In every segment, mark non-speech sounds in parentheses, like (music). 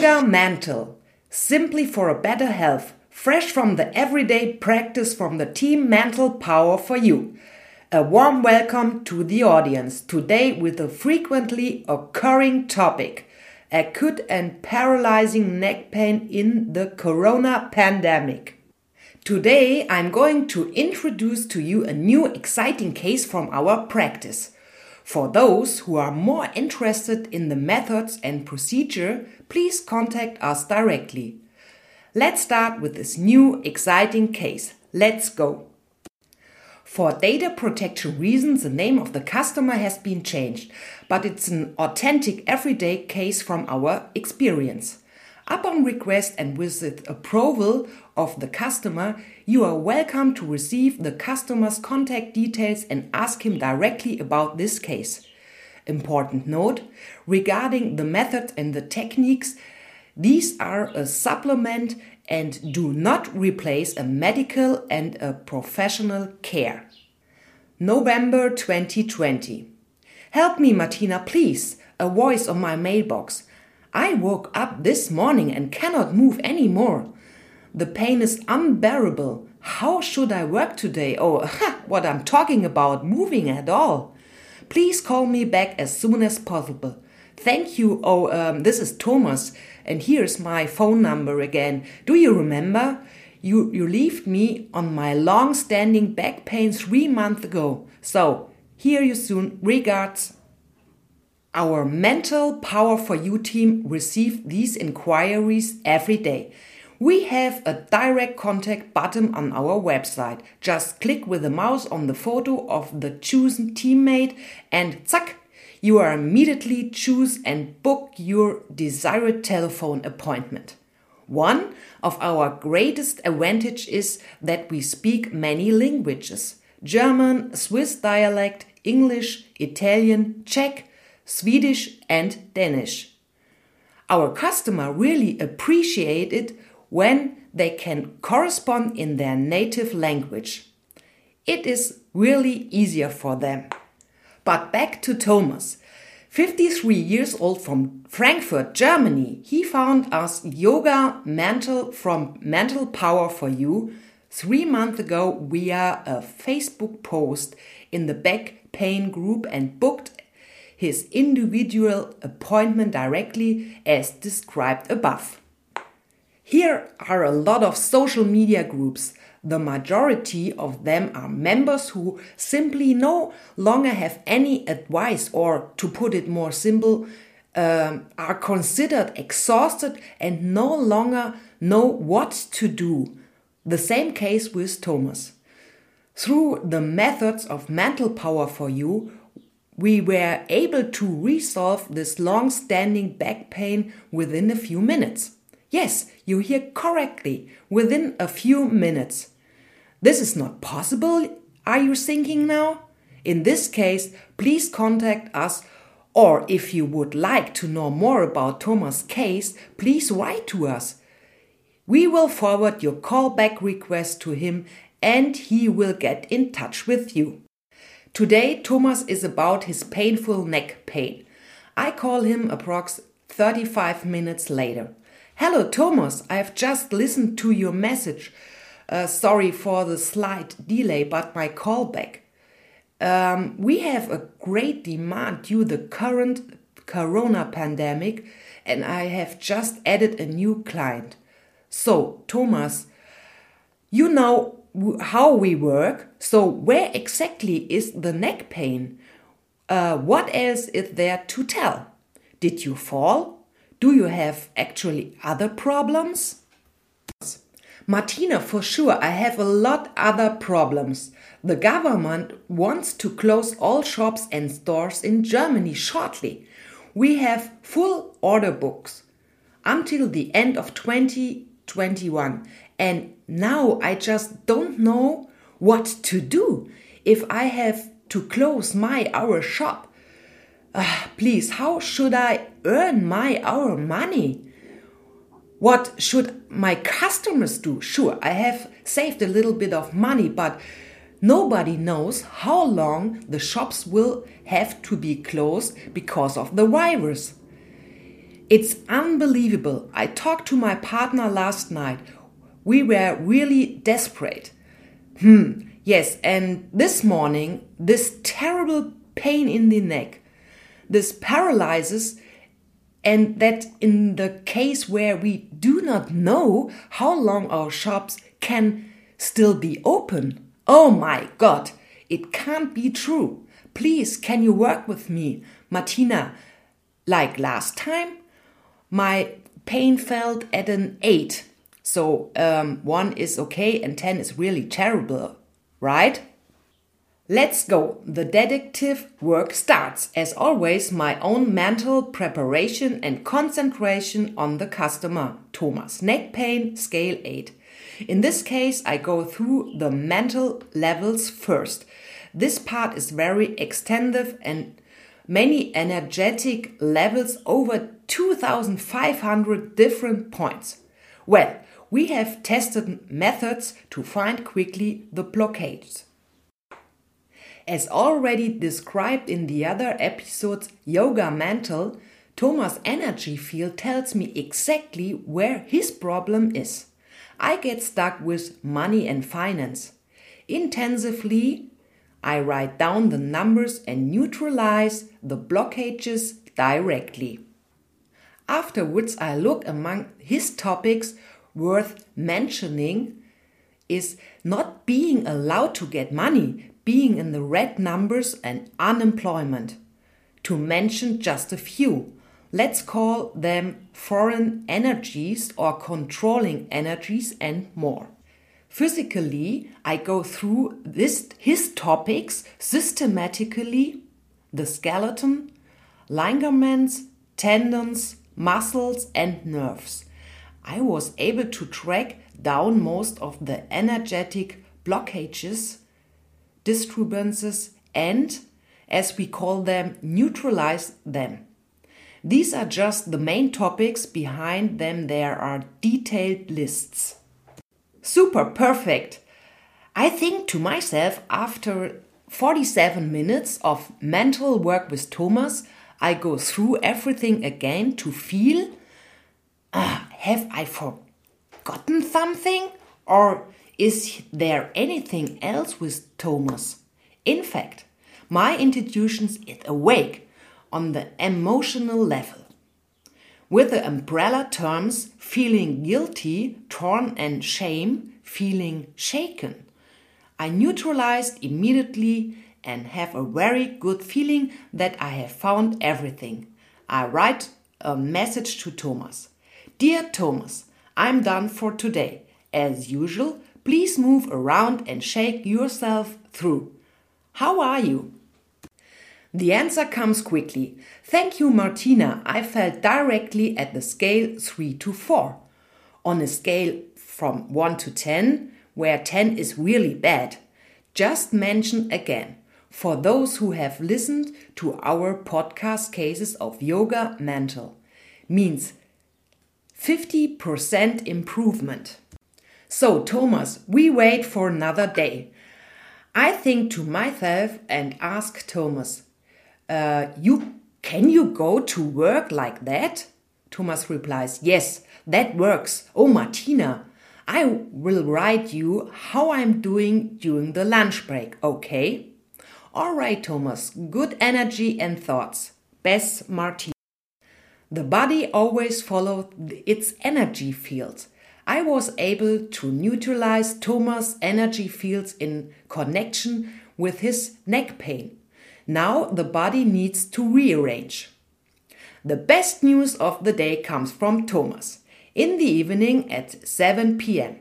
Yoga Mental, simply for a better health, fresh from the everyday practice from the team Mental Power for You. A warm welcome to the audience today with a frequently occurring topic acute and paralyzing neck pain in the corona pandemic. Today I'm going to introduce to you a new exciting case from our practice. For those who are more interested in the methods and procedure, please contact us directly. Let's start with this new exciting case. Let's go. For data protection reasons, the name of the customer has been changed, but it's an authentic everyday case from our experience. Upon request and with the approval of the customer, you are welcome to receive the customer's contact details and ask him directly about this case. Important note regarding the method and the techniques, these are a supplement and do not replace a medical and a professional care. November 2020. Help me, Martina, please. A voice on my mailbox. I woke up this morning and cannot move any more. The pain is unbearable. How should I work today? Oh, (laughs) what I'm talking about, moving at all. Please call me back as soon as possible. Thank you. Oh, um, this is Thomas, and here's my phone number again. Do you remember? You, you left me on my long standing back pain three months ago. So, hear you soon. Regards. Our Mental Power for You team receive these inquiries every day. We have a direct contact button on our website. Just click with the mouse on the photo of the chosen teammate and zack, you are immediately choose and book your desired telephone appointment. One of our greatest advantage is that we speak many languages. German, Swiss dialect, English, Italian, Czech, Swedish, and Danish. Our customer really appreciate it when they can correspond in their native language. It is really easier for them. But back to Thomas. 53 years old from Frankfurt, Germany, he found us yoga mental from Mental Power for You three months ago via a Facebook post in the back pain group and booked his individual appointment directly as described above. Here are a lot of social media groups. The majority of them are members who simply no longer have any advice, or to put it more simple, um, are considered exhausted and no longer know what to do. The same case with Thomas. Through the methods of mental power for you, we were able to resolve this long standing back pain within a few minutes. Yes, you hear correctly, within a few minutes. This is not possible, are you thinking now? In this case, please contact us, or if you would like to know more about Thomas' case, please write to us. We will forward your callback request to him and he will get in touch with you. Today, Thomas is about his painful neck pain. I call him approx 35 minutes later. Hello, Thomas. I have just listened to your message. Uh, sorry for the slight delay, but my callback. Um, we have a great demand due to the current corona pandemic, and I have just added a new client. So, Thomas, you know how we work. So, where exactly is the neck pain? Uh, what else is there to tell? Did you fall? Do you have actually other problems? Martina, for sure, I have a lot other problems. The government wants to close all shops and stores in Germany shortly. We have full order books until the end of 2021 and now I just don't know what to do if I have to close my hour shop. Uh, please, how should I earn my hour money? What should my customers do? Sure, I have saved a little bit of money, but nobody knows how long the shops will have to be closed because of the virus. It's unbelievable. I talked to my partner last night. We were really desperate. Hmm, yes, and this morning, this terrible pain in the neck, this paralyzes, and that in the case where we do not know how long our shops can still be open. Oh my God, it can't be true. Please, can you work with me, Martina? Like last time, my pain felt at an 8. So um, 1 is okay and 10 is really terrible, right? Let's go. The detective work starts. As always, my own mental preparation and concentration on the customer. Thomas. Neck pain, scale 8. In this case, I go through the mental levels first. This part is very extensive and many energetic levels over 2500 different points. Well, we have tested methods to find quickly the blockades. As already described in the other episodes, Yoga Mental, Thomas' energy field tells me exactly where his problem is. I get stuck with money and finance. Intensively, I write down the numbers and neutralize the blockages directly. Afterwards, I look among his topics worth mentioning is not being allowed to get money being in the red numbers and unemployment. To mention just a few, let's call them foreign energies or controlling energies and more. Physically, I go through this, his topics systematically the skeleton, ligaments, tendons, muscles, and nerves. I was able to track down most of the energetic blockages disturbances and, as we call them, neutralize them. These are just the main topics, behind them, there are detailed lists. Super perfect! I think to myself, after 47 minutes of mental work with Thomas, I go through everything again to feel uh, have I forgotten something? Or is there anything else with Thomas? In fact, my intuition is awake on the emotional level. With the umbrella terms feeling guilty, torn, and shame, feeling shaken, I neutralized immediately and have a very good feeling that I have found everything. I write a message to Thomas. Dear Thomas, I'm done for today. As usual, Please move around and shake yourself through. How are you? The answer comes quickly. Thank you, Martina. I felt directly at the scale 3 to 4. On a scale from 1 to 10, where 10 is really bad, just mention again for those who have listened to our podcast cases of yoga mental means 50% improvement. So, Thomas, we wait for another day. I think to myself and ask Thomas, uh, you can you go to work like that? Thomas replies, Yes, that works. Oh, Martina, I will write you how I'm doing during the lunch break, okay? All right, Thomas, good energy and thoughts. Bess Martina. The body always follows its energy fields. I was able to neutralize Thomas' energy fields in connection with his neck pain. Now the body needs to rearrange. The best news of the day comes from Thomas. In the evening at 7 pm.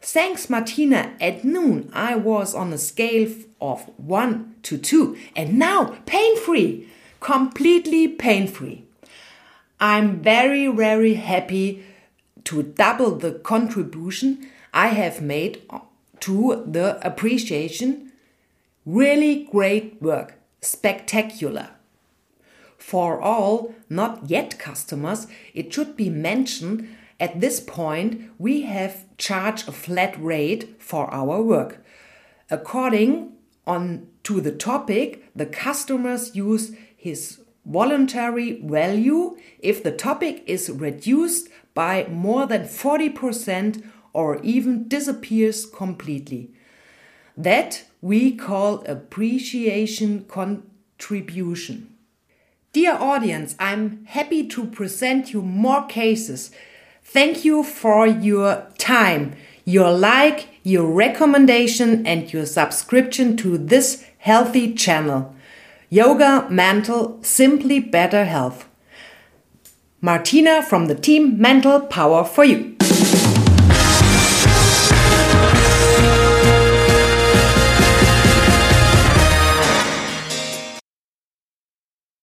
Thanks, Martina. At noon, I was on a scale of 1 to 2, and now pain free. Completely pain free. I'm very, very happy to double the contribution I have made to the appreciation. Really great work, spectacular. For all not yet customers, it should be mentioned at this point we have charged a flat rate for our work. According on to the topic, the customers use his voluntary value if the topic is reduced by more than 40% or even disappears completely. That we call appreciation contribution. Dear audience, I'm happy to present you more cases. Thank you for your time, your like, your recommendation, and your subscription to this healthy channel. Yoga, mental, simply better health. Martina from the team Mental Power for You.